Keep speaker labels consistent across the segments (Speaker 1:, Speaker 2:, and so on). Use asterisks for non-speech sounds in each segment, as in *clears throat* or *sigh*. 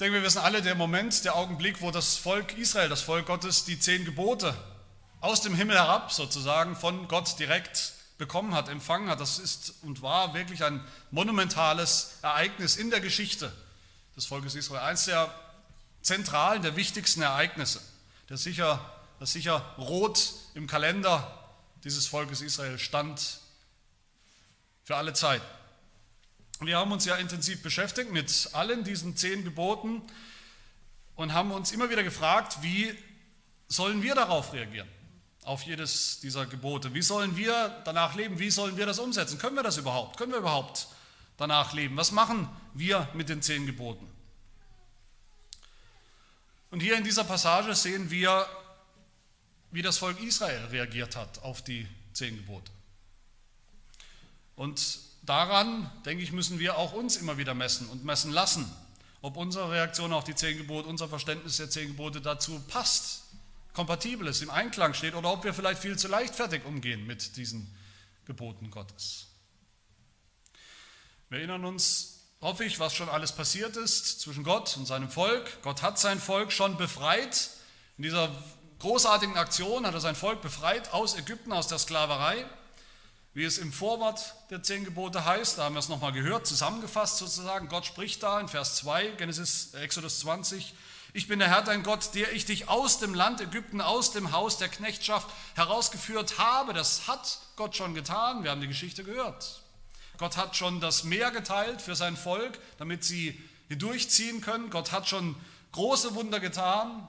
Speaker 1: denke, wir wissen alle, der Moment, der Augenblick, wo das Volk Israel, das Volk Gottes, die zehn Gebote aus dem Himmel herab sozusagen von Gott direkt bekommen hat, empfangen hat, das ist und war wirklich ein monumentales Ereignis in der Geschichte des Volkes Israel. Eines der zentralen, der wichtigsten Ereignisse, das sicher, das sicher rot im Kalender dieses Volkes Israel stand für alle Zeit. Wir haben uns ja intensiv beschäftigt mit allen diesen zehn Geboten und haben uns immer wieder gefragt, wie sollen wir darauf reagieren, auf jedes dieser Gebote? Wie sollen wir danach leben? Wie sollen wir das umsetzen? Können wir das überhaupt? Können wir überhaupt danach leben? Was machen wir mit den zehn Geboten? Und hier in dieser Passage sehen wir, wie das Volk Israel reagiert hat auf die zehn Gebote. Und daran, denke ich, müssen wir auch uns immer wieder messen und messen lassen, ob unsere Reaktion auf die zehn Gebote, unser Verständnis der zehn Gebote dazu passt, kompatibel ist, im Einklang steht oder ob wir vielleicht viel zu leichtfertig umgehen mit diesen Geboten Gottes. Wir erinnern uns, hoffe ich, was schon alles passiert ist zwischen Gott und seinem Volk. Gott hat sein Volk schon befreit. In dieser großartigen Aktion hat er sein Volk befreit aus Ägypten, aus der Sklaverei. Wie es im Vorwort der zehn Gebote heißt, da haben wir es nochmal gehört, zusammengefasst sozusagen. Gott spricht da in Vers 2, Genesis, Exodus 20. Ich bin der Herr dein Gott, der ich dich aus dem Land Ägypten, aus dem Haus der Knechtschaft herausgeführt habe. Das hat Gott schon getan. Wir haben die Geschichte gehört. Gott hat schon das Meer geteilt für sein Volk, damit sie hindurchziehen können. Gott hat schon große Wunder getan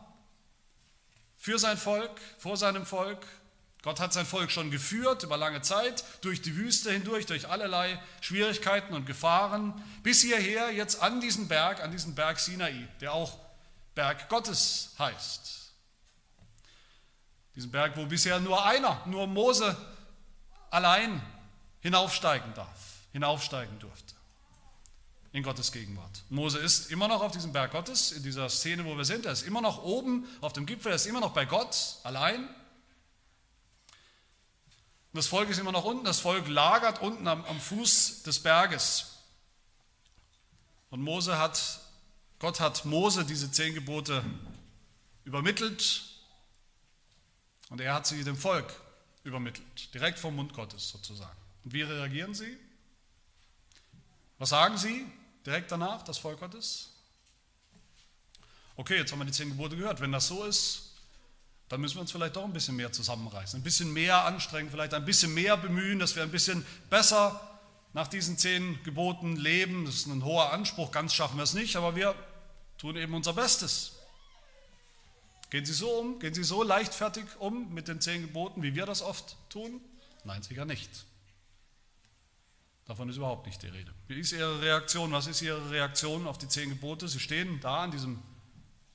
Speaker 1: für sein Volk, vor seinem Volk. Gott hat sein Volk schon geführt über lange Zeit, durch die Wüste hindurch, durch allerlei Schwierigkeiten und Gefahren, bis hierher jetzt an diesen Berg, an diesen Berg Sinai, der auch Berg Gottes heißt. Diesen Berg, wo bisher nur einer, nur Mose allein hinaufsteigen darf, hinaufsteigen durfte in Gottes Gegenwart. Mose ist immer noch auf diesem Berg Gottes, in dieser Szene, wo wir sind. Er ist immer noch oben auf dem Gipfel, er ist immer noch bei Gott allein. Und das Volk ist immer noch unten, das Volk lagert unten am, am Fuß des Berges. Und Mose hat, Gott hat Mose diese zehn Gebote übermittelt und er hat sie dem Volk übermittelt, direkt vom Mund Gottes sozusagen. Und wie reagieren sie? Was sagen sie direkt danach, das Volk Gottes? Okay, jetzt haben wir die zehn Gebote gehört. Wenn das so ist, dann müssen wir uns vielleicht doch ein bisschen mehr zusammenreißen, ein bisschen mehr anstrengen, vielleicht ein bisschen mehr bemühen, dass wir ein bisschen besser nach diesen zehn Geboten leben. Das ist ein hoher Anspruch, ganz schaffen wir es nicht, aber wir tun eben unser Bestes. Gehen Sie so um? Gehen Sie so leichtfertig um mit den zehn Geboten, wie wir das oft tun? Nein, sicher nicht. Davon ist überhaupt nicht die Rede. Wie ist Ihre Reaktion? Was ist Ihre Reaktion auf die zehn Gebote? Sie stehen da an diesem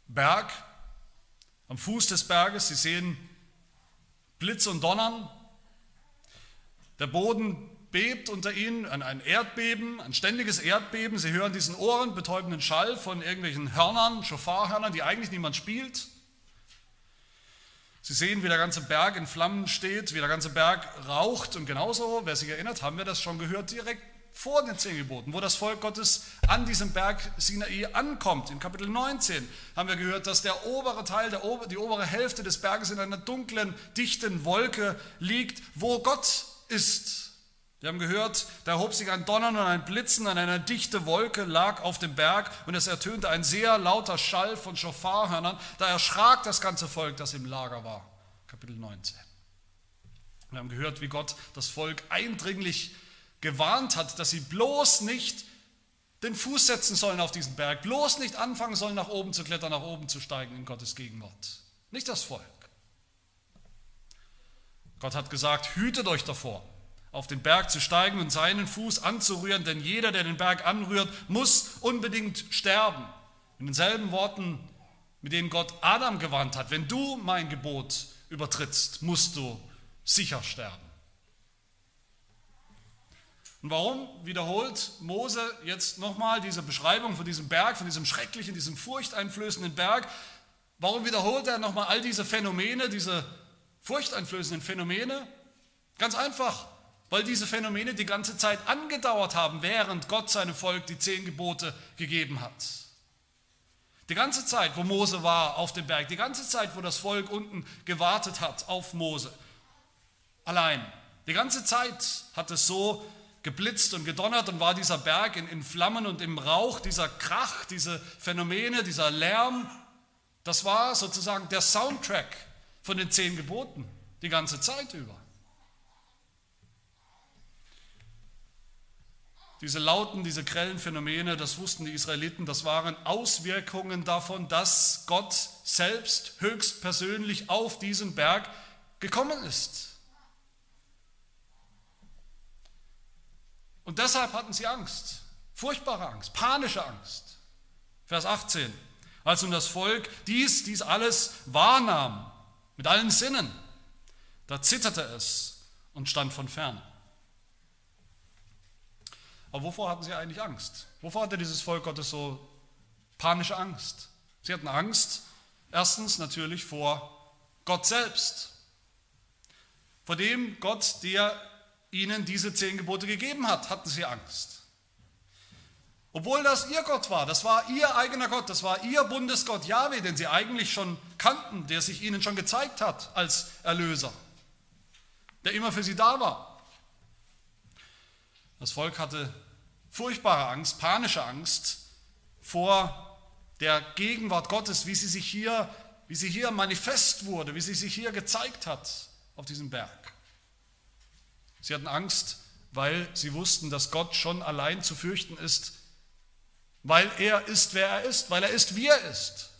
Speaker 1: Berg am Fuß des Berges. Sie sehen Blitz und Donnern. Der Boden bebt unter ihnen, ein Erdbeben, ein ständiges Erdbeben. Sie hören diesen ohrenbetäubenden Schall von irgendwelchen Hörnern, Schofarhörnern, die eigentlich niemand spielt. Sie sehen, wie der ganze Berg in Flammen steht, wie der ganze Berg raucht. Und genauso, wer sich erinnert, haben wir das schon gehört, direkt vor den zehn Geboten, wo das Volk Gottes an diesem Berg Sinai ankommt. In Kapitel 19 haben wir gehört, dass der obere Teil, der, die obere Hälfte des Berges in einer dunklen, dichten Wolke liegt, wo Gott ist. Wir haben gehört, da erhob sich ein Donnern und ein Blitzen an einer dichte Wolke lag auf dem Berg und es ertönte ein sehr lauter Schall von Schofarhörnern. Da erschrak das ganze Volk, das im Lager war. Kapitel 19. Wir haben gehört, wie Gott das Volk eindringlich gewarnt hat, dass sie bloß nicht den Fuß setzen sollen auf diesen Berg, bloß nicht anfangen sollen, nach oben zu klettern, nach oben zu steigen in Gottes Gegenwart. Nicht das Volk. Gott hat gesagt, hütet euch davor, auf den Berg zu steigen und seinen Fuß anzurühren, denn jeder, der den Berg anrührt, muss unbedingt sterben. In denselben Worten, mit denen Gott Adam gewarnt hat, wenn du mein Gebot übertrittst, musst du sicher sterben. Und warum wiederholt Mose jetzt nochmal diese Beschreibung von diesem Berg, von diesem schrecklichen, diesem furchteinflößenden Berg? Warum wiederholt er nochmal all diese Phänomene, diese furchteinflößenden Phänomene? Ganz einfach, weil diese Phänomene die ganze Zeit angedauert haben, während Gott seinem Volk die zehn Gebote gegeben hat. Die ganze Zeit, wo Mose war auf dem Berg, die ganze Zeit, wo das Volk unten gewartet hat auf Mose, allein, die ganze Zeit hat es so geblitzt und gedonnert und war dieser Berg in, in Flammen und im Rauch, dieser Krach, diese Phänomene, dieser Lärm, das war sozusagen der Soundtrack von den zehn Geboten die ganze Zeit über. Diese lauten, diese grellen Phänomene, das wussten die Israeliten, das waren Auswirkungen davon, dass Gott selbst höchstpersönlich auf diesen Berg gekommen ist. Und deshalb hatten sie Angst, furchtbare Angst, panische Angst. Vers 18. Als nun das Volk dies, dies alles wahrnahm, mit allen Sinnen, da zitterte es und stand von fern. Aber wovor hatten sie eigentlich Angst? Wovor hatte dieses Volk Gottes so panische Angst? Sie hatten Angst, erstens natürlich vor Gott selbst, vor dem Gott, der ihnen diese zehn Gebote gegeben hat, hatten sie Angst. Obwohl das ihr Gott war, das war ihr eigener Gott, das war ihr Bundesgott Yahweh, den sie eigentlich schon kannten, der sich ihnen schon gezeigt hat als Erlöser, der immer für sie da war. Das Volk hatte furchtbare Angst, panische Angst vor der Gegenwart Gottes, wie sie sich hier, wie sie hier manifest wurde, wie sie sich hier gezeigt hat auf diesem Berg. Sie hatten Angst, weil sie wussten, dass Gott schon allein zu fürchten ist, weil er ist, wer er ist, weil er ist, wie er ist.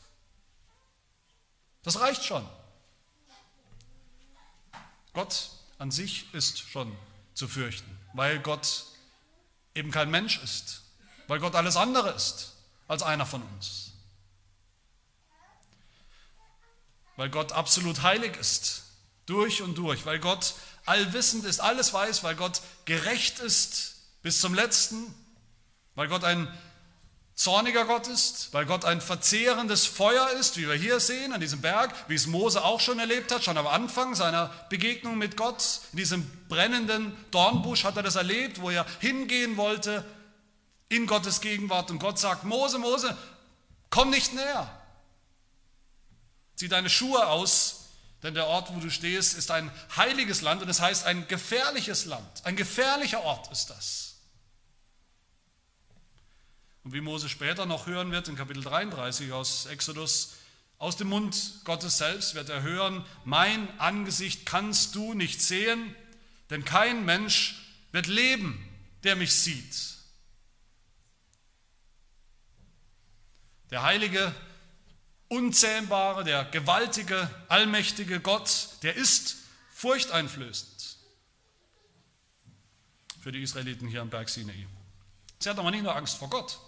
Speaker 1: Das reicht schon. Gott an sich ist schon zu fürchten, weil Gott eben kein Mensch ist, weil Gott alles andere ist als einer von uns. Weil Gott absolut heilig ist, durch und durch, weil Gott allwissend ist, alles weiß, weil Gott gerecht ist bis zum letzten, weil Gott ein zorniger Gott ist, weil Gott ein verzehrendes Feuer ist, wie wir hier sehen an diesem Berg, wie es Mose auch schon erlebt hat, schon am Anfang seiner Begegnung mit Gott. In diesem brennenden Dornbusch hat er das erlebt, wo er hingehen wollte in Gottes Gegenwart und Gott sagt, Mose, Mose, komm nicht näher. Zieh deine Schuhe aus, denn der Ort, wo du stehst, ist ein heiliges Land und es heißt ein gefährliches Land. Ein gefährlicher Ort ist das. Und wie Mose später noch hören wird in Kapitel 33 aus Exodus, aus dem Mund Gottes selbst wird er hören, mein Angesicht kannst du nicht sehen, denn kein Mensch wird leben, der mich sieht. Der heilige, unzähmbare, der gewaltige, allmächtige Gott, der ist furchteinflößend für die Israeliten hier am Berg Sinai. Sie hatten aber nicht nur Angst vor Gott,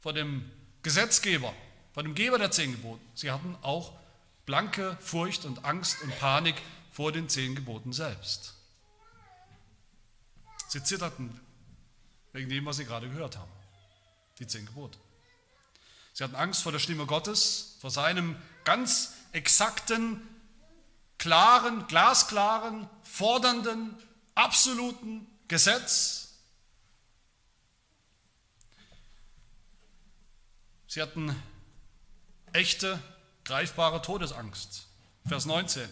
Speaker 1: vor dem Gesetzgeber, vor dem Geber der zehn Gebote. Sie hatten auch blanke Furcht und Angst und Panik vor den zehn Geboten selbst. Sie zitterten wegen dem, was sie gerade gehört haben. Die zehn Gebote. Sie hatten Angst vor der Stimme Gottes, vor seinem ganz exakten, klaren, glasklaren, fordernden, absoluten Gesetz, Sie hatten echte, greifbare Todesangst. Vers 19.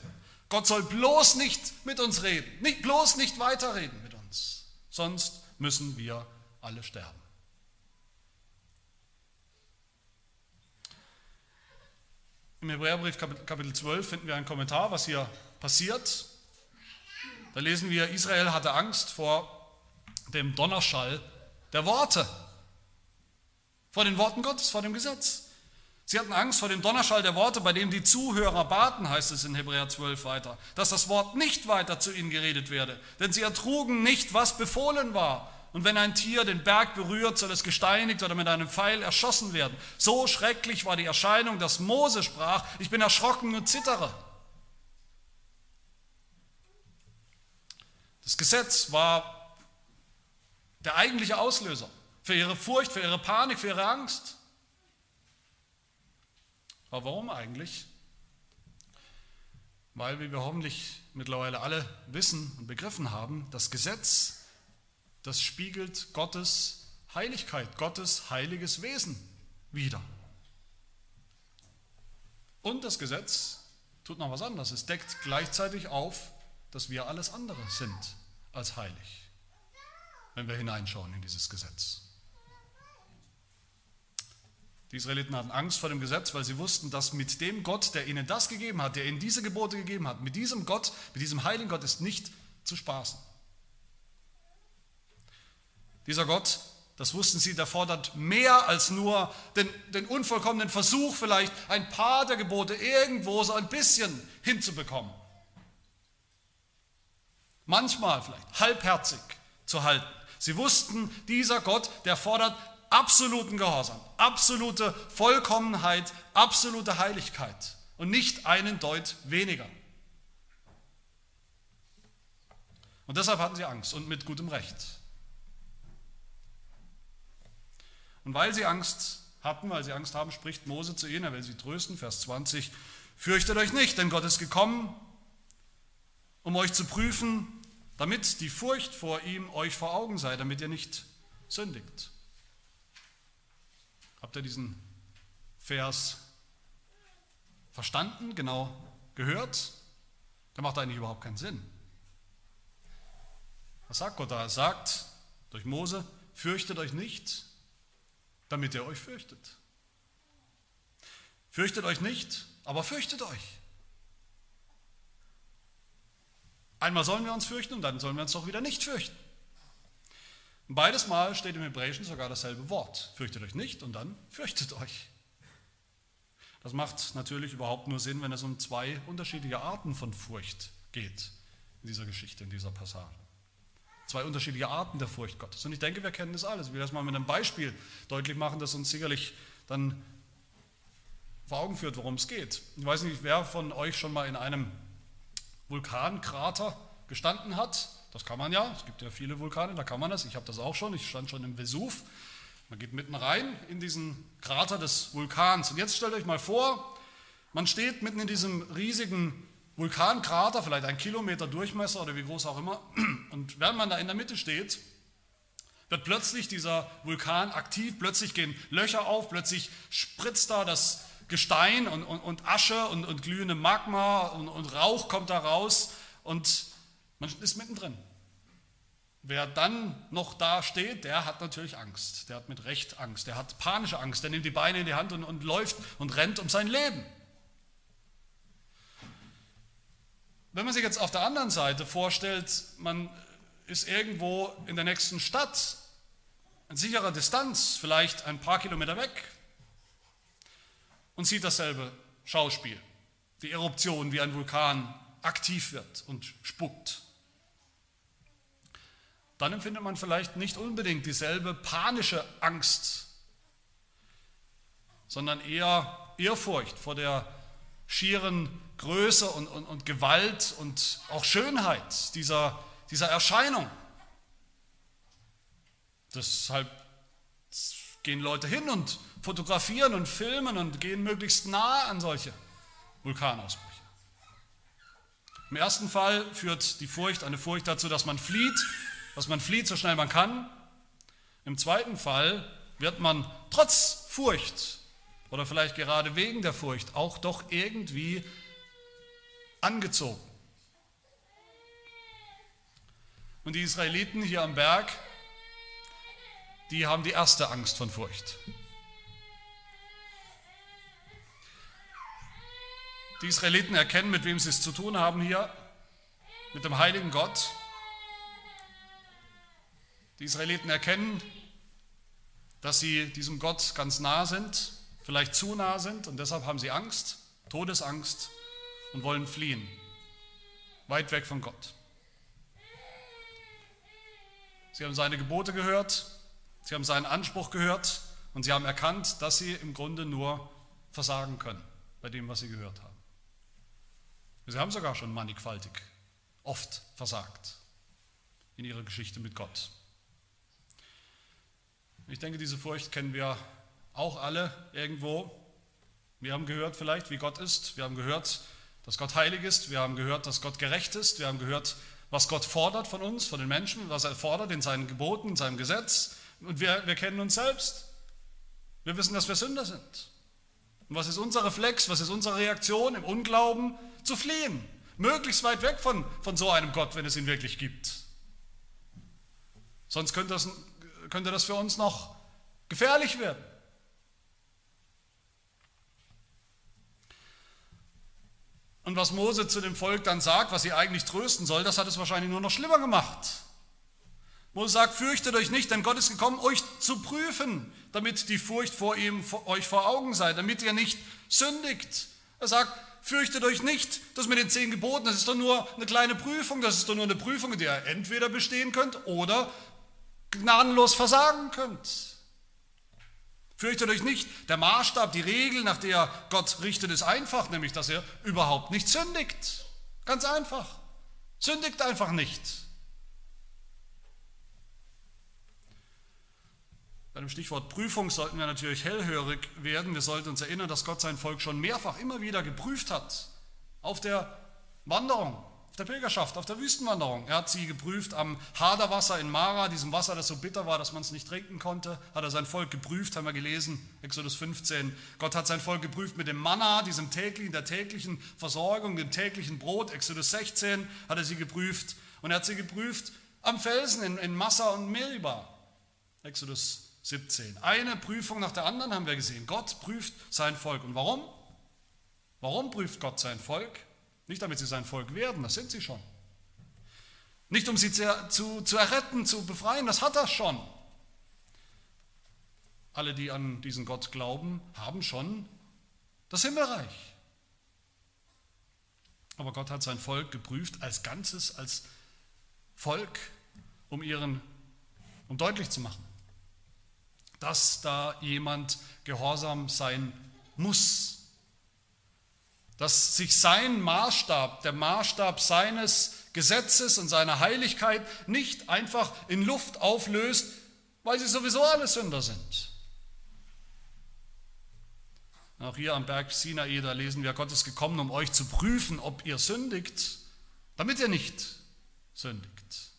Speaker 1: Gott soll bloß nicht mit uns reden, nicht, bloß nicht weiterreden mit uns, sonst müssen wir alle sterben. Im Hebräerbrief Kapitel 12 finden wir einen Kommentar, was hier passiert. Da lesen wir, Israel hatte Angst vor dem Donnerschall der Worte vor den Worten Gottes, vor dem Gesetz. Sie hatten Angst vor dem Donnerschall der Worte, bei dem die Zuhörer baten, heißt es in Hebräer 12 weiter, dass das Wort nicht weiter zu ihnen geredet werde, denn sie ertrugen nicht, was befohlen war. Und wenn ein Tier den Berg berührt, soll es gesteinigt oder mit einem Pfeil erschossen werden. So schrecklich war die Erscheinung, dass Mose sprach, ich bin erschrocken und zittere. Das Gesetz war der eigentliche Auslöser für ihre Furcht, für ihre Panik, für ihre Angst. Aber warum eigentlich? Weil, wie wir hoffentlich mittlerweile alle wissen und begriffen haben, das Gesetz, das spiegelt Gottes Heiligkeit, Gottes heiliges Wesen wider. Und das Gesetz tut noch was anderes. Es deckt gleichzeitig auf, dass wir alles andere sind als heilig, wenn wir hineinschauen in dieses Gesetz. Die Israeliten hatten Angst vor dem Gesetz, weil sie wussten, dass mit dem Gott, der ihnen das gegeben hat, der ihnen diese Gebote gegeben hat, mit diesem Gott, mit diesem heiligen Gott ist nicht zu spaßen. Dieser Gott, das wussten sie, der fordert mehr als nur den, den unvollkommenen Versuch, vielleicht ein paar der Gebote irgendwo so ein bisschen hinzubekommen. Manchmal vielleicht halbherzig zu halten. Sie wussten, dieser Gott, der fordert absoluten Gehorsam, absolute Vollkommenheit, absolute Heiligkeit und nicht einen Deut weniger. Und deshalb hatten sie Angst und mit gutem Recht. Und weil sie Angst hatten, weil sie Angst haben, spricht Mose zu ihnen, er will sie trösten, Vers 20, fürchtet euch nicht, denn Gott ist gekommen, um euch zu prüfen, damit die Furcht vor ihm euch vor Augen sei, damit ihr nicht sündigt. Habt ihr diesen Vers verstanden, genau gehört? Der macht eigentlich überhaupt keinen Sinn. Was sagt Gott da? Er sagt durch Mose, fürchtet euch nicht, damit ihr euch fürchtet. Fürchtet euch nicht, aber fürchtet euch. Einmal sollen wir uns fürchten und dann sollen wir uns doch wieder nicht fürchten. Beides Mal steht im Hebräischen sogar dasselbe Wort. Fürchtet euch nicht und dann fürchtet euch. Das macht natürlich überhaupt nur Sinn, wenn es um zwei unterschiedliche Arten von Furcht geht in dieser Geschichte, in dieser Passage. Zwei unterschiedliche Arten der Furcht Gottes. Und ich denke, wir kennen das alles. Ich will das mal mit einem Beispiel deutlich machen, das uns sicherlich dann vor Augen führt, worum es geht. Ich weiß nicht, wer von euch schon mal in einem Vulkankrater gestanden hat das kann man ja, es gibt ja viele Vulkane, da kann man das. Ich habe das auch schon, ich stand schon im Vesuv. Man geht mitten rein in diesen Krater des Vulkans. Und jetzt stellt euch mal vor, man steht mitten in diesem riesigen Vulkankrater, vielleicht ein Kilometer Durchmesser oder wie groß auch immer. Und während man da in der Mitte steht, wird plötzlich dieser Vulkan aktiv, plötzlich gehen Löcher auf, plötzlich spritzt da das Gestein und, und, und Asche und, und glühende Magma und, Rauch kommt da raus und man ist mittendrin. Wer dann noch da steht, der hat natürlich Angst. Der hat mit Recht Angst. Der hat panische Angst. Der nimmt die Beine in die Hand und, und läuft und rennt um sein Leben. Wenn man sich jetzt auf der anderen Seite vorstellt, man ist irgendwo in der nächsten Stadt, in sicherer Distanz, vielleicht ein paar Kilometer weg, und sieht dasselbe Schauspiel, die Eruption, wie ein Vulkan aktiv wird und spuckt dann empfindet man vielleicht nicht unbedingt dieselbe panische Angst, sondern eher Ehrfurcht vor der schieren Größe und, und, und Gewalt und auch Schönheit dieser, dieser Erscheinung. Deshalb gehen Leute hin und fotografieren und filmen und gehen möglichst nah an solche Vulkanausbrüche. Im ersten Fall führt die Furcht, eine Furcht dazu, dass man flieht dass man flieht, so schnell man kann. Im zweiten Fall wird man trotz Furcht oder vielleicht gerade wegen der Furcht auch doch irgendwie angezogen. Und die Israeliten hier am Berg, die haben die erste Angst von Furcht. Die Israeliten erkennen, mit wem sie es zu tun haben hier, mit dem heiligen Gott, die Israeliten erkennen, dass sie diesem Gott ganz nah sind, vielleicht zu nah sind und deshalb haben sie Angst, Todesangst und wollen fliehen, weit weg von Gott. Sie haben seine Gebote gehört, sie haben seinen Anspruch gehört und sie haben erkannt, dass sie im Grunde nur versagen können bei dem, was sie gehört haben. Sie haben sogar schon mannigfaltig oft versagt in ihrer Geschichte mit Gott. Ich denke, diese Furcht kennen wir auch alle irgendwo. Wir haben gehört vielleicht, wie Gott ist. Wir haben gehört, dass Gott heilig ist. Wir haben gehört, dass Gott gerecht ist. Wir haben gehört, was Gott fordert von uns, von den Menschen, was er fordert in seinen Geboten, in seinem Gesetz. Und wir, wir kennen uns selbst. Wir wissen, dass wir Sünder sind. Und was ist unser Reflex, was ist unsere Reaktion im Unglauben? Zu fliehen. Möglichst weit weg von, von so einem Gott, wenn es ihn wirklich gibt. Sonst könnte das, könnte das für uns noch gefährlich werden. Und was Mose zu dem Volk dann sagt, was sie eigentlich trösten soll, das hat es wahrscheinlich nur noch schlimmer gemacht. Mose sagt, fürchtet euch nicht, denn Gott ist gekommen, euch zu prüfen, damit die Furcht vor ihm vor euch vor Augen sei, damit ihr nicht sündigt. Er sagt, fürchtet euch nicht, das mit den zehn Geboten, das ist doch nur eine kleine Prüfung, das ist doch nur eine Prüfung, in der ihr entweder bestehen könnt oder gnadenlos versagen könnt. Fürchtet euch nicht, der Maßstab, die Regel, nach der Gott richtet, ist einfach, nämlich dass er überhaupt nicht sündigt. Ganz einfach. Sündigt einfach nicht. Bei dem Stichwort Prüfung sollten wir natürlich hellhörig werden. Wir sollten uns erinnern, dass Gott sein Volk schon mehrfach immer wieder geprüft hat auf der Wanderung, der Pilgerschaft, auf der Wüstenwanderung. Er hat sie geprüft am Haderwasser in Mara, diesem Wasser, das so bitter war, dass man es nicht trinken konnte. Hat er sein Volk geprüft, haben wir gelesen, Exodus 15. Gott hat sein Volk geprüft mit dem Manna, diesem täglichen, der täglichen Versorgung, dem täglichen Brot. Exodus 16 hat er sie geprüft. Und er hat sie geprüft am Felsen in, in Massa und Meriba. Exodus 16. 17. Eine Prüfung nach der anderen haben wir gesehen. Gott prüft sein Volk. Und warum? Warum prüft Gott sein Volk? Nicht damit sie sein Volk werden, das sind sie schon. Nicht um sie zu, zu, zu erretten, zu befreien, das hat er schon. Alle, die an diesen Gott glauben, haben schon das Himmelreich. Aber Gott hat sein Volk geprüft als Ganzes, als Volk, um ihren, um deutlich zu machen, dass da jemand gehorsam sein muss. Dass sich sein Maßstab, der Maßstab seines Gesetzes und seiner Heiligkeit nicht einfach in Luft auflöst, weil sie sowieso alle Sünder sind. Auch hier am Berg Sinai, da lesen wir, Gott ist gekommen, um euch zu prüfen, ob ihr sündigt, damit ihr nicht sündigt.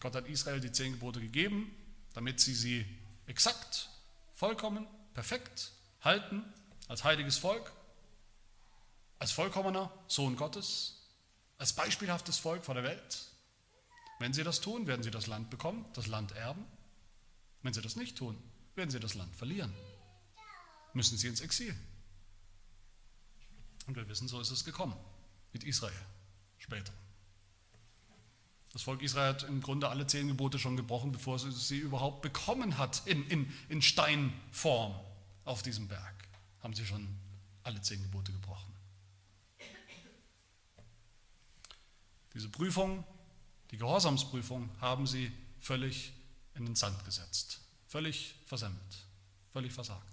Speaker 1: Gott hat Israel die zehn Gebote gegeben, damit sie sie exakt, vollkommen, perfekt halten als heiliges Volk, als vollkommener Sohn Gottes, als beispielhaftes Volk vor der Welt. Wenn sie das tun, werden sie das Land bekommen, das Land erben. Wenn sie das nicht tun, werden sie das Land verlieren. Müssen sie ins Exil. Und wir wissen, so ist es gekommen mit Israel später. Das Volk Israel hat im Grunde alle zehn Gebote schon gebrochen, bevor es sie überhaupt bekommen hat in, in, in Steinform auf diesem Berg. Haben sie schon alle zehn Gebote gebrochen. Diese Prüfung, die Gehorsamsprüfung, haben sie völlig in den Sand gesetzt, völlig versemmelt, völlig versagt.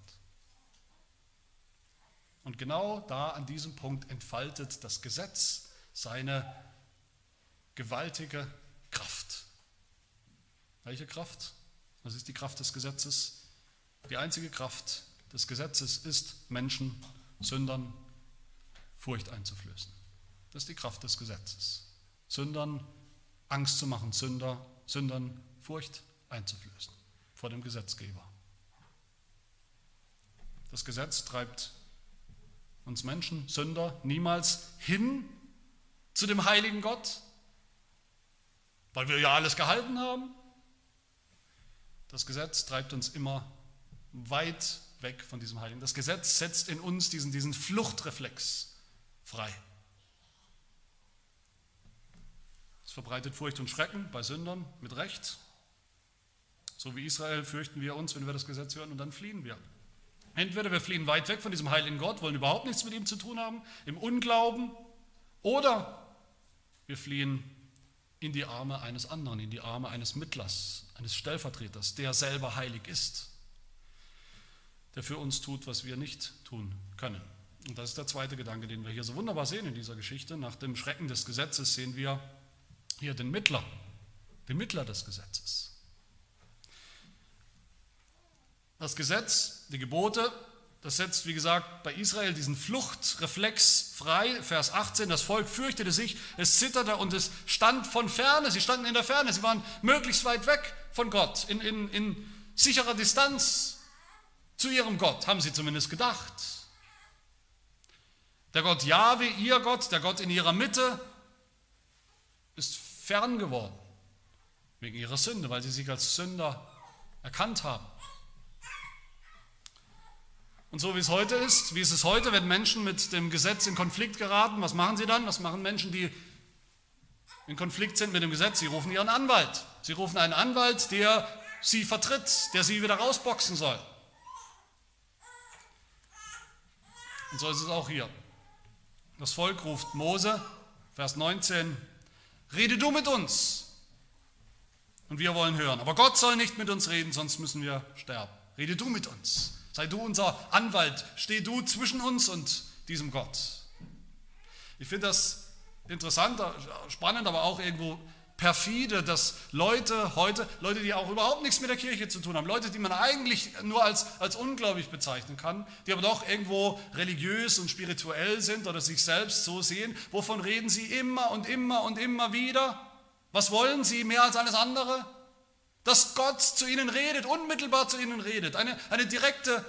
Speaker 1: Und genau da an diesem Punkt entfaltet das Gesetz seine gewaltige Kraft. Welche Kraft? Was ist die Kraft des Gesetzes? Die einzige Kraft des Gesetzes ist, Menschen, Sündern Furcht einzuflößen. Das ist die Kraft des Gesetzes. Sündern Angst zu machen, Sünder, Sündern Furcht einzuflößen vor dem Gesetzgeber. Das Gesetz treibt uns Menschen, Sünder, niemals hin zu dem heiligen Gott, weil wir ja alles gehalten haben. Das Gesetz treibt uns immer weit weg von diesem Heiligen. Das Gesetz setzt in uns diesen, diesen Fluchtreflex frei. Es verbreitet Furcht und Schrecken bei Sündern mit Recht. So wie Israel fürchten wir uns, wenn wir das Gesetz hören, und dann fliehen wir. Entweder wir fliehen weit weg von diesem heiligen Gott, wollen überhaupt nichts mit ihm zu tun haben, im Unglauben, oder wir fliehen in die Arme eines anderen, in die Arme eines Mittlers, eines Stellvertreters, der selber heilig ist, der für uns tut, was wir nicht tun können. Und das ist der zweite Gedanke, den wir hier so wunderbar sehen in dieser Geschichte. Nach dem Schrecken des Gesetzes sehen wir hier den Mittler, den Mittler des Gesetzes. Das Gesetz, die Gebote das setzt, wie gesagt, bei Israel diesen Fluchtreflex frei. Vers 18, das Volk fürchtete sich, es zitterte und es stand von ferne. Sie standen in der Ferne, sie waren möglichst weit weg von Gott, in, in, in sicherer Distanz. Zu ihrem Gott, haben sie zumindest gedacht. Der Gott Jahwe, ihr Gott, der Gott in ihrer Mitte, ist fern geworden wegen ihrer Sünde, weil sie sich als Sünder erkannt haben. Und so wie es heute ist, wie ist es heute, wenn Menschen mit dem Gesetz in Konflikt geraten, was machen sie dann? Was machen Menschen, die in Konflikt sind mit dem Gesetz? Sie rufen ihren Anwalt. Sie rufen einen Anwalt, der sie vertritt, der sie wieder rausboxen soll. Und so ist es auch hier. Das Volk ruft Mose, Vers 19, rede du mit uns. Und wir wollen hören. Aber Gott soll nicht mit uns reden, sonst müssen wir sterben. Rede du mit uns. Sei du unser Anwalt. Steh du zwischen uns und diesem Gott. Ich finde das interessant, spannend, aber auch irgendwo perfide, dass Leute heute, Leute, die auch überhaupt nichts mit der Kirche zu tun haben, Leute, die man eigentlich nur als, als ungläubig bezeichnen kann, die aber doch irgendwo religiös und spirituell sind oder sich selbst so sehen, wovon reden sie immer und immer und immer wieder? Was wollen sie mehr als alles andere? Dass Gott zu ihnen redet, unmittelbar zu ihnen redet, eine, eine direkte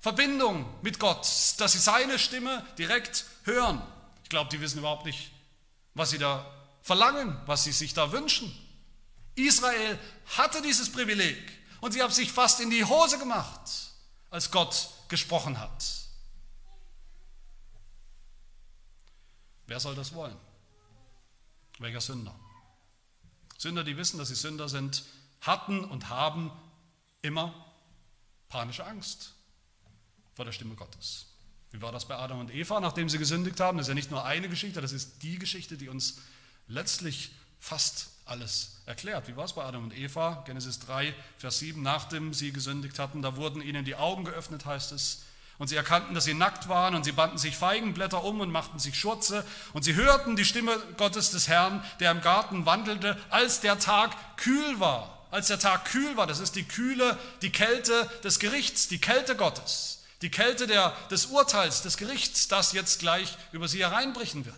Speaker 1: Verbindung mit Gott, dass sie seine Stimme direkt hören. Ich glaube, die wissen überhaupt nicht, was sie da verlangen, was sie sich da wünschen. Israel hatte dieses Privileg und sie haben sich fast in die Hose gemacht, als Gott gesprochen hat. Wer soll das wollen? Welcher Sünder? Sünder, die wissen, dass sie Sünder sind, hatten und haben immer panische Angst vor der Stimme Gottes. Wie war das bei Adam und Eva, nachdem sie gesündigt haben? Das ist ja nicht nur eine Geschichte, das ist die Geschichte, die uns letztlich fast alles erklärt. Wie war es bei Adam und Eva? Genesis 3, Vers 7, nachdem sie gesündigt hatten, da wurden ihnen die Augen geöffnet, heißt es. Und sie erkannten, dass sie nackt waren und sie banden sich Feigenblätter um und machten sich Schurze. Und sie hörten die Stimme Gottes des Herrn, der im Garten wandelte, als der Tag kühl war. Als der Tag kühl war, das ist die Kühle, die Kälte des Gerichts, die Kälte Gottes, die Kälte der, des Urteils, des Gerichts, das jetzt gleich über sie hereinbrechen wird.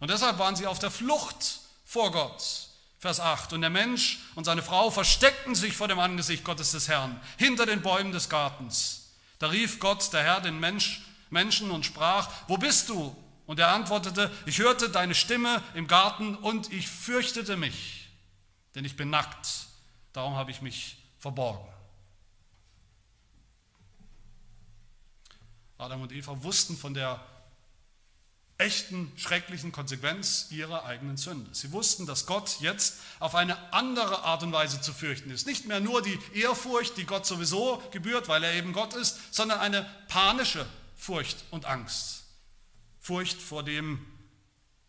Speaker 1: Und deshalb waren sie auf der Flucht vor Gott. Vers 8. Und der Mensch und seine Frau versteckten sich vor dem Angesicht Gottes des Herrn, hinter den Bäumen des Gartens. Da rief Gott, der Herr, den Mensch, Menschen und sprach, wo bist du? Und er antwortete, ich hörte deine Stimme im Garten und ich fürchtete mich, denn ich bin nackt, darum habe ich mich verborgen. Adam und Eva wussten von der echten, schrecklichen Konsequenz ihrer eigenen Sünde. Sie wussten, dass Gott jetzt auf eine andere Art und Weise zu fürchten ist. Nicht mehr nur die Ehrfurcht, die Gott sowieso gebührt, weil er eben Gott ist, sondern eine panische Furcht und Angst. Furcht vor dem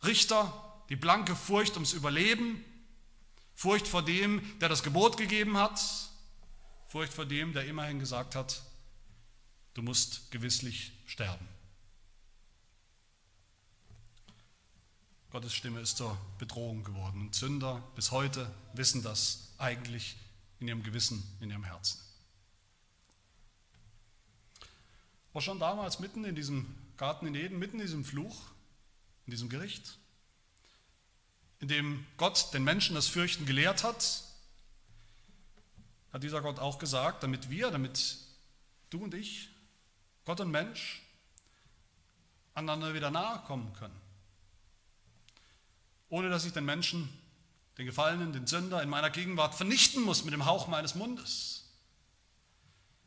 Speaker 1: Richter, die blanke Furcht ums Überleben, Furcht vor dem, der das Gebot gegeben hat, Furcht vor dem, der immerhin gesagt hat, du musst gewisslich sterben. Gottes Stimme ist zur Bedrohung geworden. Und Sünder bis heute wissen das eigentlich in ihrem Gewissen, in ihrem Herzen. War schon damals mitten in diesem Garten in Eden, mitten in diesem Fluch, in diesem Gericht, in dem Gott den Menschen das Fürchten gelehrt hat, hat dieser Gott auch gesagt, damit wir, damit du und ich, Gott und Mensch, einander wieder nahe kommen können ohne dass ich den Menschen, den Gefallenen, den Sünder in meiner Gegenwart vernichten muss mit dem Hauch meines Mundes,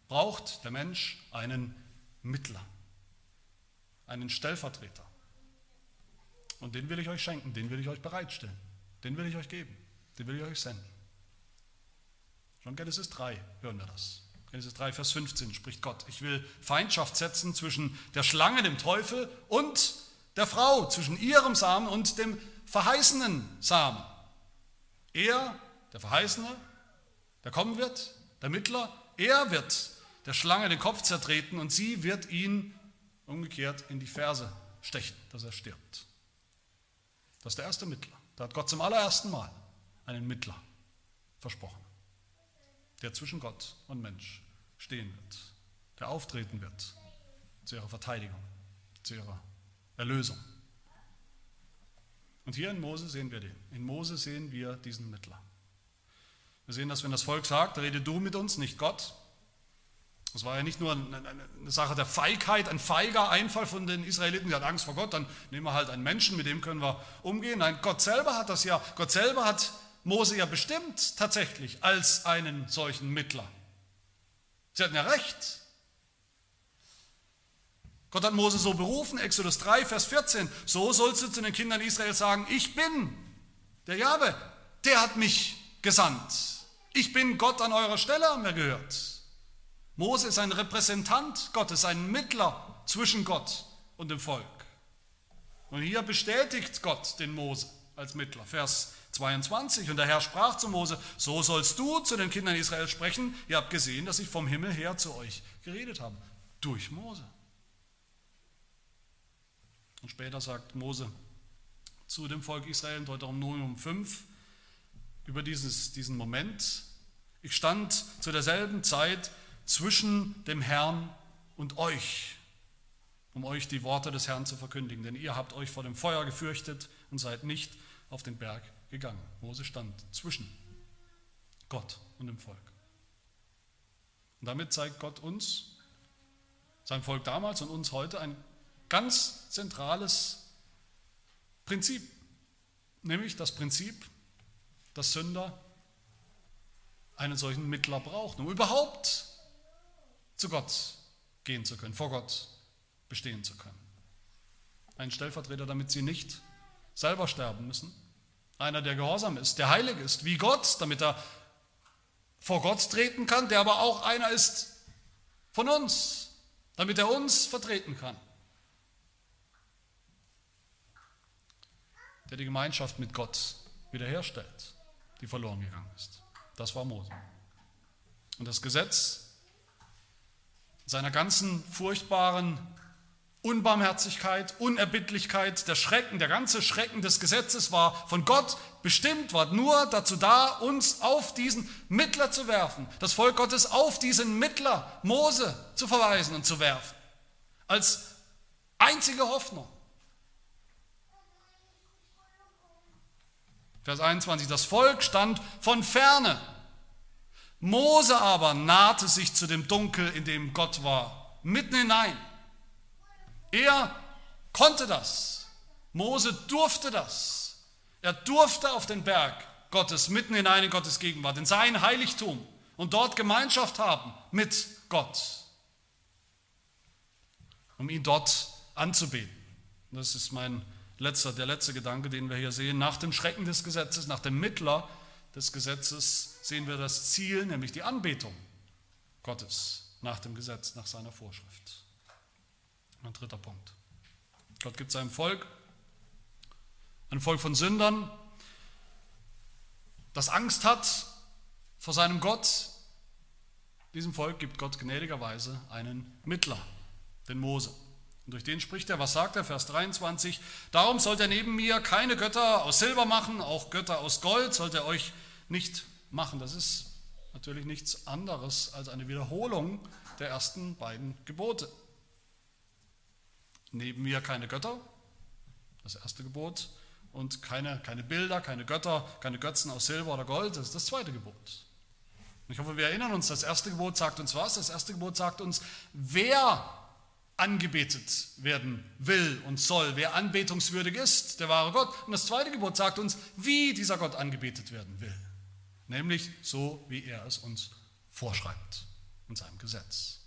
Speaker 1: braucht der Mensch einen Mittler, einen Stellvertreter. Und den will ich euch schenken, den will ich euch bereitstellen, den will ich euch geben, den will ich euch senden. Schon Genesis 3 hören wir das. Genesis 3, Vers 15 spricht Gott, ich will Feindschaft setzen zwischen der Schlange, dem Teufel, und der Frau, zwischen ihrem Samen und dem verheißenen Samen. Er, der Verheißene, der kommen wird, der Mittler, er wird der Schlange den Kopf zertreten und sie wird ihn umgekehrt in die Ferse stechen, dass er stirbt. Das ist der erste Mittler. Da hat Gott zum allerersten Mal einen Mittler versprochen, der zwischen Gott und Mensch stehen wird, der auftreten wird zu ihrer Verteidigung, zu ihrer Erlösung. Und hier in Mose sehen wir den. In Mose sehen wir diesen Mittler. Wir sehen, dass wenn das Volk sagt, rede du mit uns, nicht Gott, Das war ja nicht nur eine Sache der Feigheit, ein feiger Einfall von den Israeliten, die hatten Angst vor Gott, dann nehmen wir halt einen Menschen, mit dem können wir umgehen. Nein, Gott selber hat das ja, Gott selber hat Mose ja bestimmt tatsächlich als einen solchen Mittler. Sie hatten ja recht. Gott hat Mose so berufen, Exodus 3, Vers 14. So sollst du zu den Kindern Israels sagen, ich bin der Jahwe, der hat mich gesandt. Ich bin Gott an eurer Stelle, haben wir gehört. Mose ist ein Repräsentant Gottes, ein Mittler zwischen Gott und dem Volk. Und hier bestätigt Gott den Mose als Mittler. Vers 22. Und der Herr sprach zu Mose, so sollst du zu den Kindern Israels sprechen. Ihr habt gesehen, dass ich vom Himmel her zu euch geredet habe. Durch Mose. Und später sagt Mose zu dem Volk Israel in Deuteronomium 5 über dieses, diesen Moment, ich stand zu derselben Zeit zwischen dem Herrn und euch, um euch die Worte des Herrn zu verkündigen, denn ihr habt euch vor dem Feuer gefürchtet und seid nicht auf den Berg gegangen. Mose stand zwischen Gott und dem Volk. Und damit zeigt Gott uns, sein Volk damals und uns heute ein ganz zentrales Prinzip, nämlich das Prinzip, dass Sünder einen solchen Mittler brauchen, um überhaupt zu Gott gehen zu können, vor Gott bestehen zu können. Ein Stellvertreter, damit sie nicht selber sterben müssen. Einer, der gehorsam ist, der heilig ist, wie Gott, damit er vor Gott treten kann, der aber auch einer ist von uns, damit er uns vertreten kann. Der die Gemeinschaft mit Gott wiederherstellt, die verloren gegangen ist. Das war Mose. Und das Gesetz seiner ganzen furchtbaren Unbarmherzigkeit, Unerbittlichkeit, der Schrecken, der ganze Schrecken des Gesetzes war von Gott bestimmt, war nur dazu da, uns auf diesen Mittler zu werfen, das Volk Gottes auf diesen Mittler Mose zu verweisen und zu werfen, als einzige Hoffnung. Vers 21, das Volk stand von ferne. Mose aber nahte sich zu dem Dunkel, in dem Gott war, mitten hinein. Er konnte das. Mose durfte das. Er durfte auf den Berg Gottes mitten hinein in Gottes Gegenwart, in sein Heiligtum und dort Gemeinschaft haben mit Gott, um ihn dort anzubeten. Das ist mein letzter, der letzte Gedanke, den wir hier sehen. Nach dem Schrecken des Gesetzes, nach dem Mittler des Gesetzes sehen wir das Ziel, nämlich die Anbetung Gottes nach dem Gesetz, nach seiner Vorschrift. Ein dritter Punkt. Gott gibt seinem Volk, ein Volk von Sündern, das Angst hat vor seinem Gott. Diesem Volk gibt Gott gnädigerweise einen Mittler, den Mose. Und durch den spricht er, was sagt er, Vers 23, darum sollt ihr neben mir keine Götter aus Silber machen, auch Götter aus Gold sollt ihr euch nicht machen. Das ist natürlich nichts anderes als eine Wiederholung der ersten beiden Gebote. Neben mir keine Götter, das erste Gebot, und keine, keine Bilder, keine Götter, keine Götzen aus Silber oder Gold, das ist das zweite Gebot. Ich hoffe, wir erinnern uns, das erste Gebot sagt uns was? Das erste Gebot sagt uns, wer angebetet werden will und soll. Wer anbetungswürdig ist, der wahre Gott. Und das zweite Gebot sagt uns, wie dieser Gott angebetet werden will. Nämlich so, wie er es uns vorschreibt in seinem Gesetz.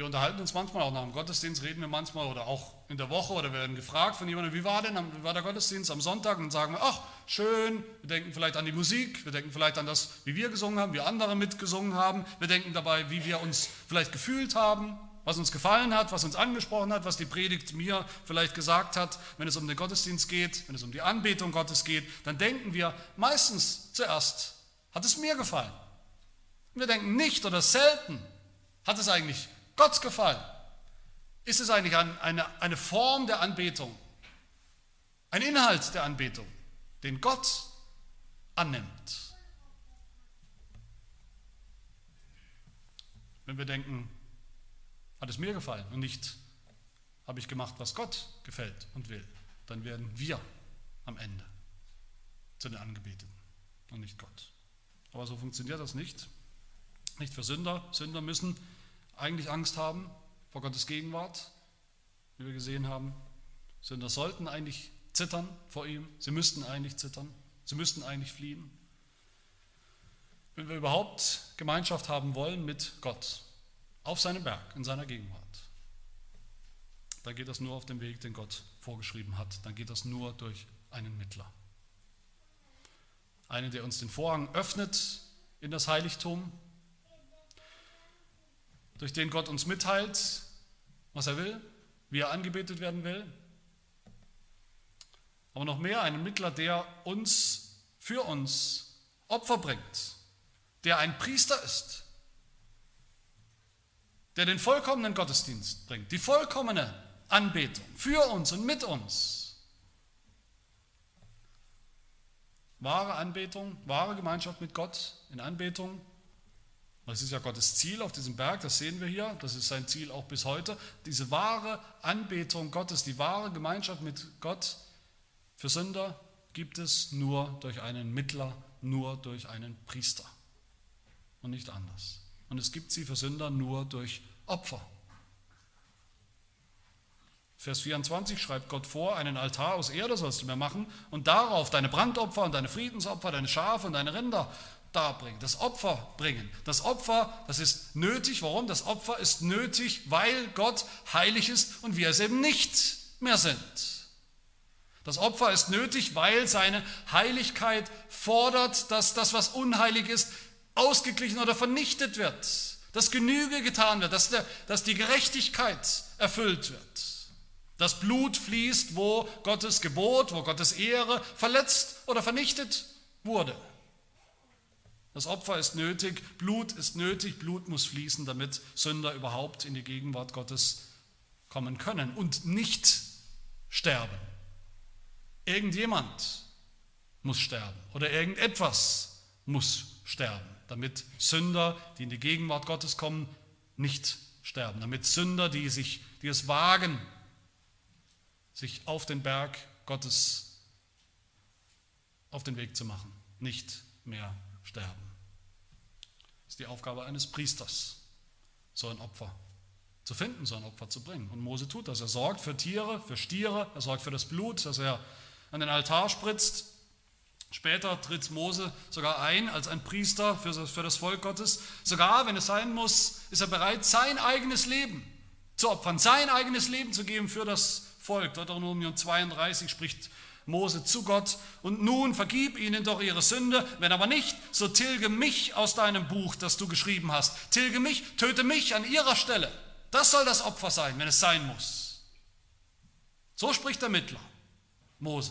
Speaker 1: Wir unterhalten uns manchmal auch nach dem Gottesdienst, reden wir manchmal oder auch in der Woche oder werden gefragt von jemandem, wie war denn, wie war der Gottesdienst am Sonntag? Und dann sagen wir, ach, schön, wir denken vielleicht an die Musik, wir denken vielleicht an das, wie wir gesungen haben, wie andere mitgesungen haben, wir denken dabei, wie wir uns vielleicht gefühlt haben, was uns gefallen hat, was uns angesprochen hat, was die Predigt mir vielleicht gesagt hat, wenn es um den Gottesdienst geht, wenn es um die Anbetung Gottes geht, dann denken wir meistens zuerst, hat es mir gefallen? Wir denken nicht oder selten, hat es eigentlich Gott gefallen? Ist es eigentlich eine, eine Form der Anbetung, ein Inhalt der Anbetung, den Gott annimmt? Wenn wir denken, hat es mir gefallen und nicht habe ich gemacht, was Gott gefällt und will, dann werden wir am Ende zu den Angebeteten und nicht Gott. Aber so funktioniert das nicht. Nicht für Sünder. Sünder müssen eigentlich Angst haben vor Gottes Gegenwart, wie wir gesehen haben. Sünder sollten eigentlich zittern vor ihm. Sie müssten eigentlich zittern. Sie müssten eigentlich fliehen. Wenn wir überhaupt Gemeinschaft haben wollen mit Gott, auf seinem Berg, in seiner Gegenwart, dann geht das nur auf dem Weg, den Gott vorgeschrieben hat. Dann geht das nur durch einen Mittler. Einen, der uns den Vorhang öffnet in das Heiligtum, durch den Gott uns mitteilt, was er will, wie er angebetet werden will. Aber noch mehr, einen Mittler, der uns, für uns Opfer bringt, der ein Priester ist, der den vollkommenen Gottesdienst bringt, die vollkommene Anbetung für uns und mit uns. Wahre Anbetung, wahre Gemeinschaft mit Gott in Anbetung. Das ist ja Gottes Ziel auf diesem Berg, das sehen wir hier, das ist sein Ziel auch bis heute. Diese wahre Anbetung Gottes, die wahre Gemeinschaft mit Gott für Sünder gibt es nur durch einen Mittler, nur durch einen Priester und nicht anders. Und es gibt sie für Sünder nur durch Opfer. Vers 24 schreibt Gott vor, einen Altar aus Erde sollst du mir machen und darauf deine Brandopfer und deine Friedensopfer, deine Schafe und deine Rinder darbringen, das Opfer bringen. Das Opfer, das ist nötig. Warum? Das Opfer ist nötig, weil Gott heilig ist und wir es eben nicht mehr sind. Das Opfer ist nötig, weil seine Heiligkeit fordert, dass das, was unheilig ist, ausgeglichen oder vernichtet wird, dass Genüge getan wird, dass, der, dass die Gerechtigkeit erfüllt wird. Das Blut fließt, wo Gottes Gebot, wo Gottes Ehre verletzt oder vernichtet wurde. Das Opfer ist nötig, Blut ist nötig, Blut muss fließen, damit Sünder überhaupt in die Gegenwart Gottes kommen können und nicht sterben. Irgendjemand muss sterben oder irgendetwas muss sterben, damit Sünder, die in die Gegenwart Gottes kommen, nicht sterben, damit Sünder, die sich, die es wagen, sich auf den Berg Gottes auf den Weg zu machen, nicht mehr sterben. Die Aufgabe eines Priesters, so ein Opfer zu finden, so ein Opfer zu bringen. Und Mose tut das. Er sorgt für Tiere, für Stiere, er sorgt für das Blut, das er an den Altar spritzt. Später tritt Mose sogar ein als ein Priester für das, für das Volk Gottes. Sogar, wenn es sein muss, ist er bereit, sein eigenes Leben zu opfern, sein eigenes Leben zu geben für das Volk. Deuteronomium 32 spricht Mose zu Gott, und nun vergib ihnen doch ihre Sünde, wenn aber nicht, so tilge mich aus deinem Buch, das du geschrieben hast. Tilge mich, töte mich an ihrer Stelle. Das soll das Opfer sein, wenn es sein muss. So spricht der Mittler, Mose.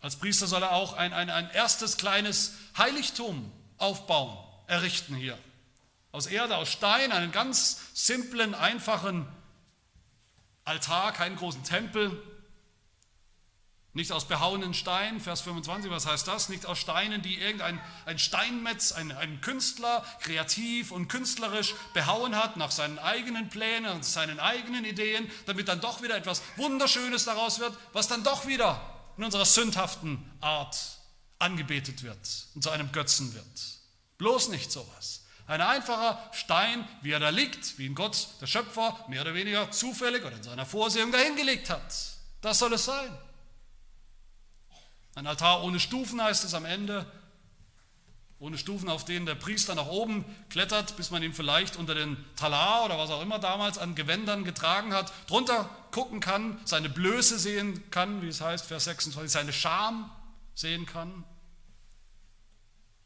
Speaker 1: Als Priester soll er auch ein, ein, ein erstes kleines Heiligtum aufbauen, errichten hier. Aus Erde, aus Stein, einen ganz simplen, einfachen Altar, keinen großen Tempel, nicht aus behauenen Steinen, Vers 25, was heißt das? Nicht aus Steinen, die irgendein ein Steinmetz, ein, ein Künstler kreativ und künstlerisch behauen hat, nach seinen eigenen Plänen und seinen eigenen Ideen, damit dann doch wieder etwas Wunderschönes daraus wird, was dann doch wieder in unserer sündhaften Art angebetet wird und zu einem Götzen wird. Bloß nicht sowas. Ein einfacher Stein, wie er da liegt, wie ihn Gott, der Schöpfer, mehr oder weniger zufällig oder in seiner Vorsehung dahingelegt hat. Das soll es sein. Ein Altar ohne Stufen heißt es am Ende, ohne Stufen, auf denen der Priester nach oben klettert, bis man ihn vielleicht unter den Talar oder was auch immer damals an Gewändern getragen hat, drunter gucken kann, seine Blöße sehen kann, wie es heißt, Vers 26, seine Scham sehen kann.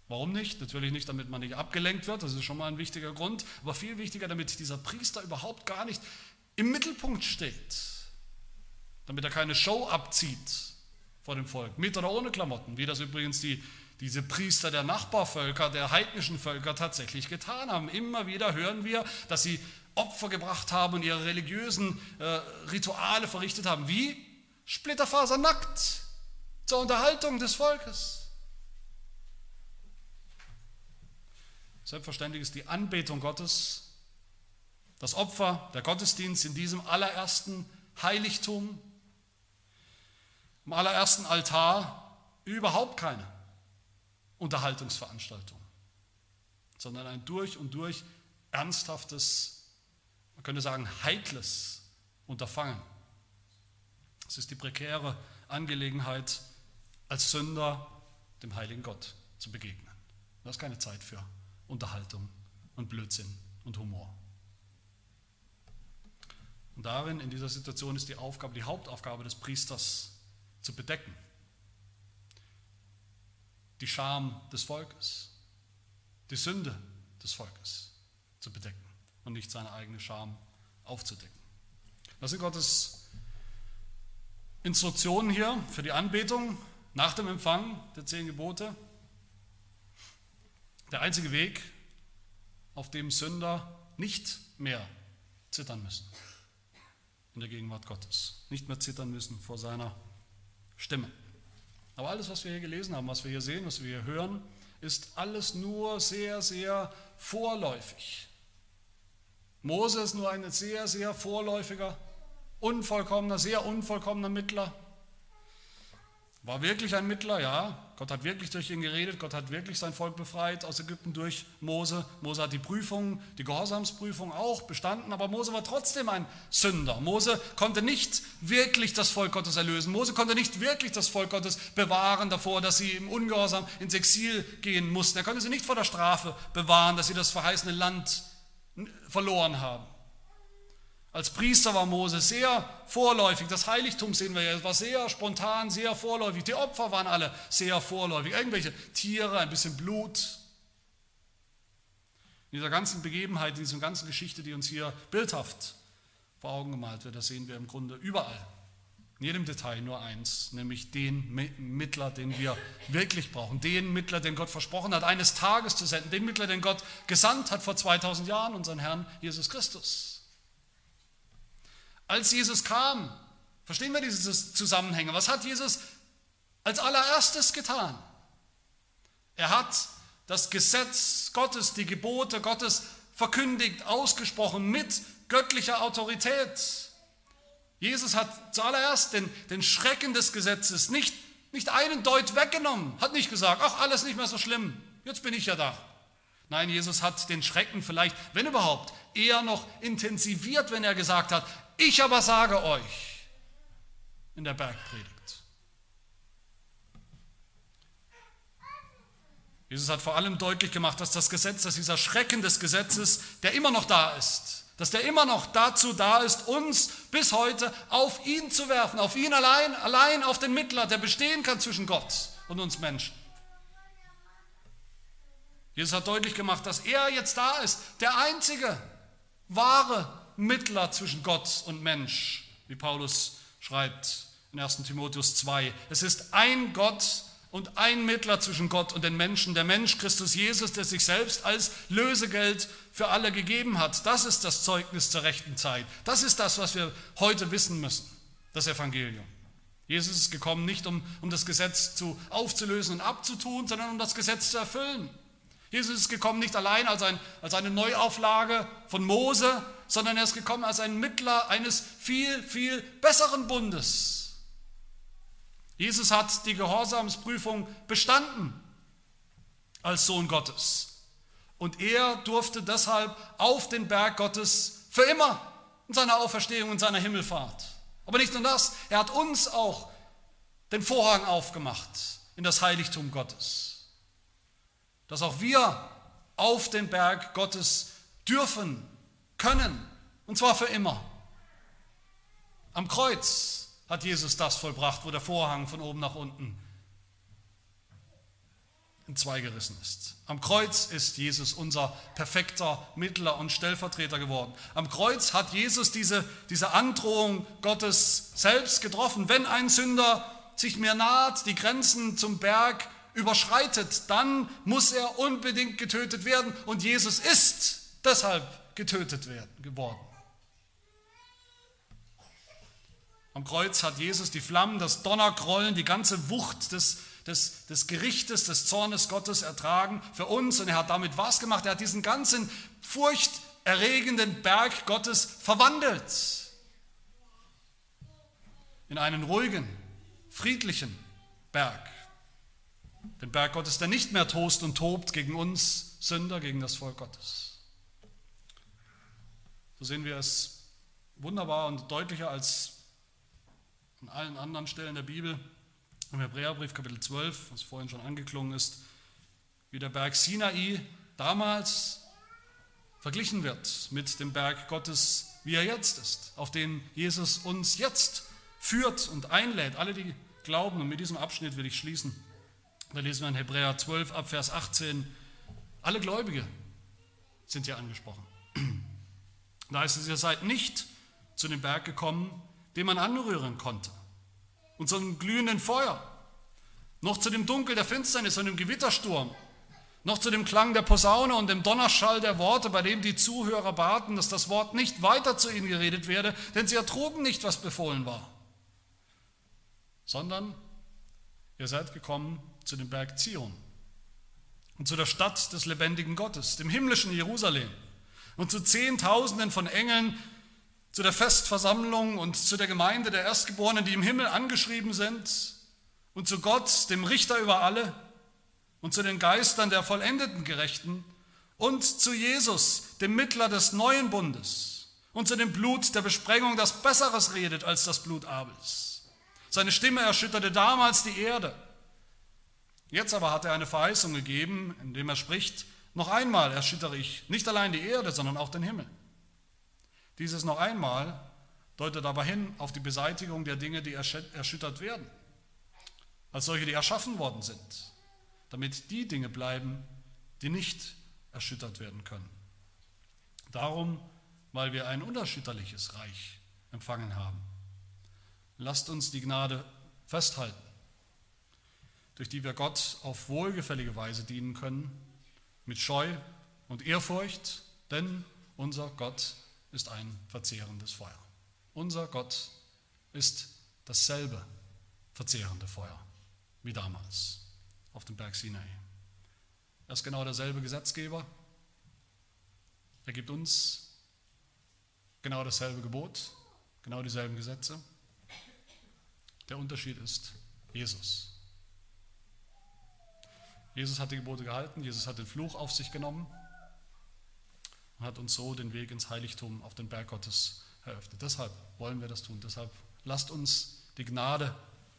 Speaker 1: Warum nicht? Natürlich nicht, damit man nicht abgelenkt wird, das ist schon mal ein wichtiger Grund, aber viel wichtiger, damit dieser Priester überhaupt gar nicht im Mittelpunkt steht, damit er keine Show abzieht, vor dem Volk, mit oder ohne Klamotten, wie das übrigens die, diese Priester der Nachbarvölker, der heidnischen Völker tatsächlich getan haben. Immer wieder hören wir, dass sie Opfer gebracht haben und ihre religiösen äh, Rituale verrichtet haben. Wie? Splitterfasernackt zur Unterhaltung des Volkes. Selbstverständlich ist die Anbetung Gottes, das Opfer, der Gottesdienst in diesem allerersten Heiligtum am allerersten Altar überhaupt keine Unterhaltungsveranstaltung. sondern ein durch und durch ernsthaftes, man könnte sagen, heikles Unterfangen. Es ist die prekäre Angelegenheit, als Sünder dem heiligen Gott zu begegnen. Das ist keine Zeit für Unterhaltung und Blödsinn und Humor. Und darin, in dieser Situation, ist die Aufgabe, die Hauptaufgabe des Priesters zu bedecken. Die Scham des Volkes, die Sünde des Volkes zu bedecken und nicht seine eigene Scham aufzudecken. Das sind Gottes Instruktionen hier für die Anbetung nach dem Empfang der zehn Gebote. Der einzige Weg, auf dem Sünder nicht mehr zittern müssen in der Gegenwart Gottes, nicht mehr zittern müssen vor seiner Stimme. Aber alles, was wir hier gelesen haben, was wir hier sehen, was wir hier hören, ist alles nur sehr, sehr vorläufig. Mose ist nur ein sehr, sehr vorläufiger, unvollkommener, sehr unvollkommener Mittler war wirklich ein Mittler, ja. Gott hat wirklich durch ihn geredet. Gott hat wirklich sein Volk befreit aus Ägypten durch Mose. Mose hat die Prüfung, die Gehorsamsprüfung auch bestanden, aber Mose war trotzdem ein Sünder. Mose konnte nicht wirklich das Volk Gottes erlösen. Mose konnte nicht wirklich das Volk Gottes bewahren davor, dass sie im Ungehorsam ins Exil gehen mussten. Er konnte sie nicht vor der Strafe bewahren, dass sie das verheißene Land verloren haben. Als Priester war Mose sehr vorläufig. Das Heiligtum sehen wir ja, war sehr spontan, sehr vorläufig. Die Opfer waren alle sehr vorläufig. Irgendwelche Tiere, ein bisschen Blut. In dieser ganzen Begebenheit, in dieser ganzen Geschichte, die uns hier bildhaft vor Augen gemalt wird, das sehen wir im Grunde überall. In jedem Detail nur eins, nämlich den Mittler, den wir wirklich brauchen. Den Mittler, den Gott versprochen hat, eines Tages zu senden. Den Mittler, den Gott gesandt hat vor 2000 Jahren, unseren Herrn Jesus Christus. Als Jesus kam, verstehen wir diese Zusammenhänge? Was hat Jesus als allererstes getan? Er hat das Gesetz Gottes, die Gebote Gottes verkündigt, ausgesprochen mit göttlicher Autorität. Jesus hat zuallererst den, den Schrecken des Gesetzes nicht, nicht einen Deut weggenommen, hat nicht gesagt, ach, alles nicht mehr so schlimm, jetzt bin ich ja da. Nein, Jesus hat den Schrecken vielleicht, wenn überhaupt, eher noch intensiviert, wenn er gesagt hat, ich aber sage euch in der Bergpredigt. Jesus hat vor allem deutlich gemacht, dass das Gesetz, dass dieser Schrecken des Gesetzes, der immer noch da ist, dass der immer noch dazu da ist, uns bis heute auf ihn zu werfen, auf ihn allein, allein auf den Mittler, der bestehen kann zwischen Gott und uns Menschen. Jesus hat deutlich gemacht, dass er jetzt da ist, der einzige wahre Mittler zwischen Gott und Mensch, wie Paulus schreibt in 1 Timotheus 2. Es ist ein Gott und ein Mittler zwischen Gott und den Menschen, der Mensch Christus Jesus, der sich selbst als Lösegeld für alle gegeben hat. Das ist das Zeugnis zur rechten Zeit. Das ist das, was wir heute wissen müssen, das Evangelium. Jesus ist gekommen nicht, um, um das Gesetz zu, aufzulösen und abzutun, sondern um das Gesetz zu erfüllen. Jesus ist gekommen nicht allein als, ein, als eine Neuauflage von Mose, sondern er ist gekommen als ein Mittler eines viel, viel besseren Bundes. Jesus hat die Gehorsamsprüfung bestanden als Sohn Gottes. Und er durfte deshalb auf den Berg Gottes für immer in seiner Auferstehung und seiner Himmelfahrt. Aber nicht nur das, er hat uns auch den Vorhang aufgemacht in das Heiligtum Gottes dass auch wir auf den Berg Gottes dürfen, können, und zwar für immer. Am Kreuz hat Jesus das vollbracht, wo der Vorhang von oben nach unten in zwei gerissen ist. Am Kreuz ist Jesus unser perfekter Mittler und Stellvertreter geworden. Am Kreuz hat Jesus diese, diese Androhung Gottes selbst getroffen. Wenn ein Sünder sich mir naht, die Grenzen zum Berg überschreitet, dann muss er unbedingt getötet werden. Und Jesus ist deshalb getötet werden, geworden. Am Kreuz hat Jesus die Flammen, das Donnergrollen, die ganze Wucht des, des, des Gerichtes, des Zornes Gottes ertragen für uns. Und er hat damit was gemacht? Er hat diesen ganzen furchterregenden Berg Gottes verwandelt in einen ruhigen, friedlichen Berg. Den Berg Gottes, der nicht mehr tost und tobt gegen uns Sünder gegen das Volk Gottes. So sehen wir es wunderbar und deutlicher als an allen anderen Stellen der Bibel. Im Hebräerbrief Kapitel 12, was vorhin schon angeklungen ist, wie der Berg Sinai damals verglichen wird mit dem Berg Gottes, wie er jetzt ist, auf den Jesus uns jetzt führt und einlädt. Alle, die glauben, und mit diesem Abschnitt will ich schließen. Da lesen wir in Hebräer 12 ab Vers 18, alle Gläubige sind hier angesprochen. *clears throat* Da heißt es, ihr seid nicht zu dem Berg gekommen, den man anrühren konnte, und zu einem glühenden Feuer, noch zu dem Dunkel der Finsternis und dem Gewittersturm, noch zu dem Klang der Posaune und dem Donnerschall der Worte, bei dem die Zuhörer baten, dass das Wort nicht weiter zu ihnen geredet werde, denn sie ertrugen nicht, was befohlen war, sondern ihr seid gekommen zu dem Berg Zion und zu der Stadt des lebendigen Gottes, dem himmlischen Jerusalem und zu Zehntausenden von Engeln, zu der Festversammlung und zu der Gemeinde der Erstgeborenen, die im Himmel angeschrieben sind und zu Gott, dem Richter über alle und zu den Geistern der vollendeten Gerechten und zu Jesus, dem Mittler des neuen Bundes und zu dem Blut der Besprengung, das Besseres redet als das Blut Abels. Seine Stimme erschütterte damals die Erde. Jetzt aber hat er eine Verheißung gegeben, indem er spricht, noch einmal erschüttere ich nicht allein die Erde, sondern auch den Himmel. Dieses noch einmal deutet aber hin auf die Beseitigung der Dinge, die erschüttert werden, als solche, die erschaffen worden sind, damit die Dinge bleiben, die nicht erschüttert werden können. Darum, weil wir ein unerschütterliches Reich empfangen haben. Lasst uns die Gnade festhalten, durch die wir Gott auf wohlgefällige Weise dienen können, mit Scheu und Ehrfurcht, denn unser Gott ist ein verzehrendes Feuer. Unser Gott ist dasselbe verzehrende Feuer wie damals auf dem Berg Sinai. Er ist genau derselbe Gesetzgeber. Er gibt uns genau dasselbe Gebot, genau dieselben Gesetze. Der Unterschied ist Jesus. Jesus hat die Gebote gehalten, Jesus hat den Fluch auf sich genommen und hat uns so den Weg ins Heiligtum auf den Berg Gottes eröffnet. Deshalb wollen wir das tun. Deshalb lasst uns die Gnade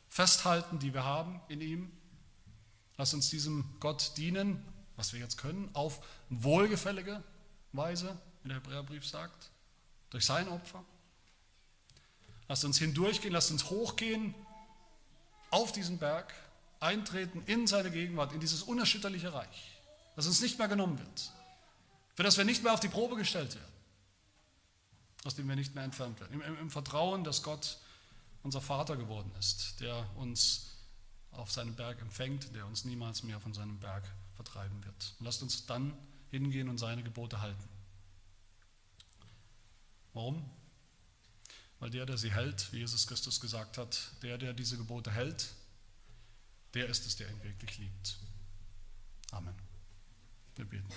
Speaker 1: festhalten, die wir haben in ihm. Lasst uns diesem Gott dienen, was wir jetzt können, auf wohlgefällige Weise, wie der Hebräerbrief sagt, durch sein Opfer. Lasst uns hindurchgehen, lasst uns hochgehen auf diesen Berg, eintreten in seine Gegenwart, in dieses unerschütterliche Reich, das uns nicht mehr genommen wird, für das wir nicht mehr auf die Probe gestellt werden, aus dem wir nicht mehr entfernt werden. Im, im, im Vertrauen, dass Gott unser Vater geworden ist, der uns auf seinem Berg empfängt, der uns niemals mehr von seinem Berg vertreiben wird. Und lasst uns dann hingehen und seine Gebote halten. Warum? Weil der, der sie hält, wie Jesus Christus gesagt hat, der, der diese Gebote hält, der ist es, der ihn wirklich liebt. Amen. Wir beten.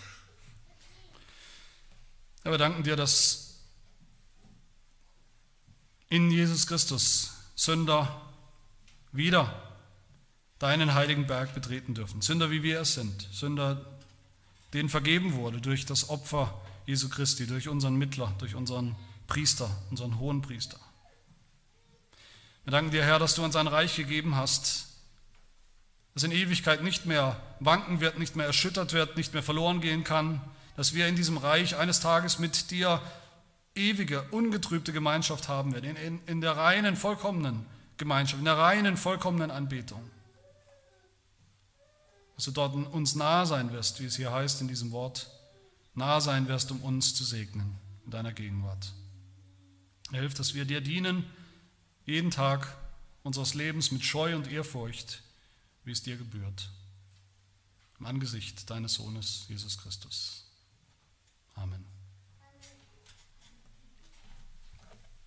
Speaker 1: Herr, wir danken dir, dass in Jesus Christus Sünder wieder deinen heiligen Berg betreten dürfen. Sünder, wie wir es sind. Sünder, denen vergeben wurde durch das Opfer Jesu Christi, durch unseren Mittler, durch unseren Priester, unseren hohen Priester. Wir danken dir, Herr, dass du uns ein Reich gegeben hast, das in Ewigkeit nicht mehr wanken wird, nicht mehr erschüttert wird, nicht mehr verloren gehen kann, dass wir in diesem Reich eines Tages mit dir ewige, ungetrübte Gemeinschaft haben werden, in, in, in der reinen, vollkommenen Gemeinschaft, in der reinen, vollkommenen Anbetung. Dass du dort uns nahe sein wirst, wie es hier heißt in diesem Wort, nahe sein wirst, um uns zu segnen in deiner Gegenwart. Hilf, dass wir dir dienen, jeden Tag unseres Lebens mit Scheu und Ehrfurcht, wie es dir gebührt, im Angesicht deines Sohnes Jesus Christus. Amen.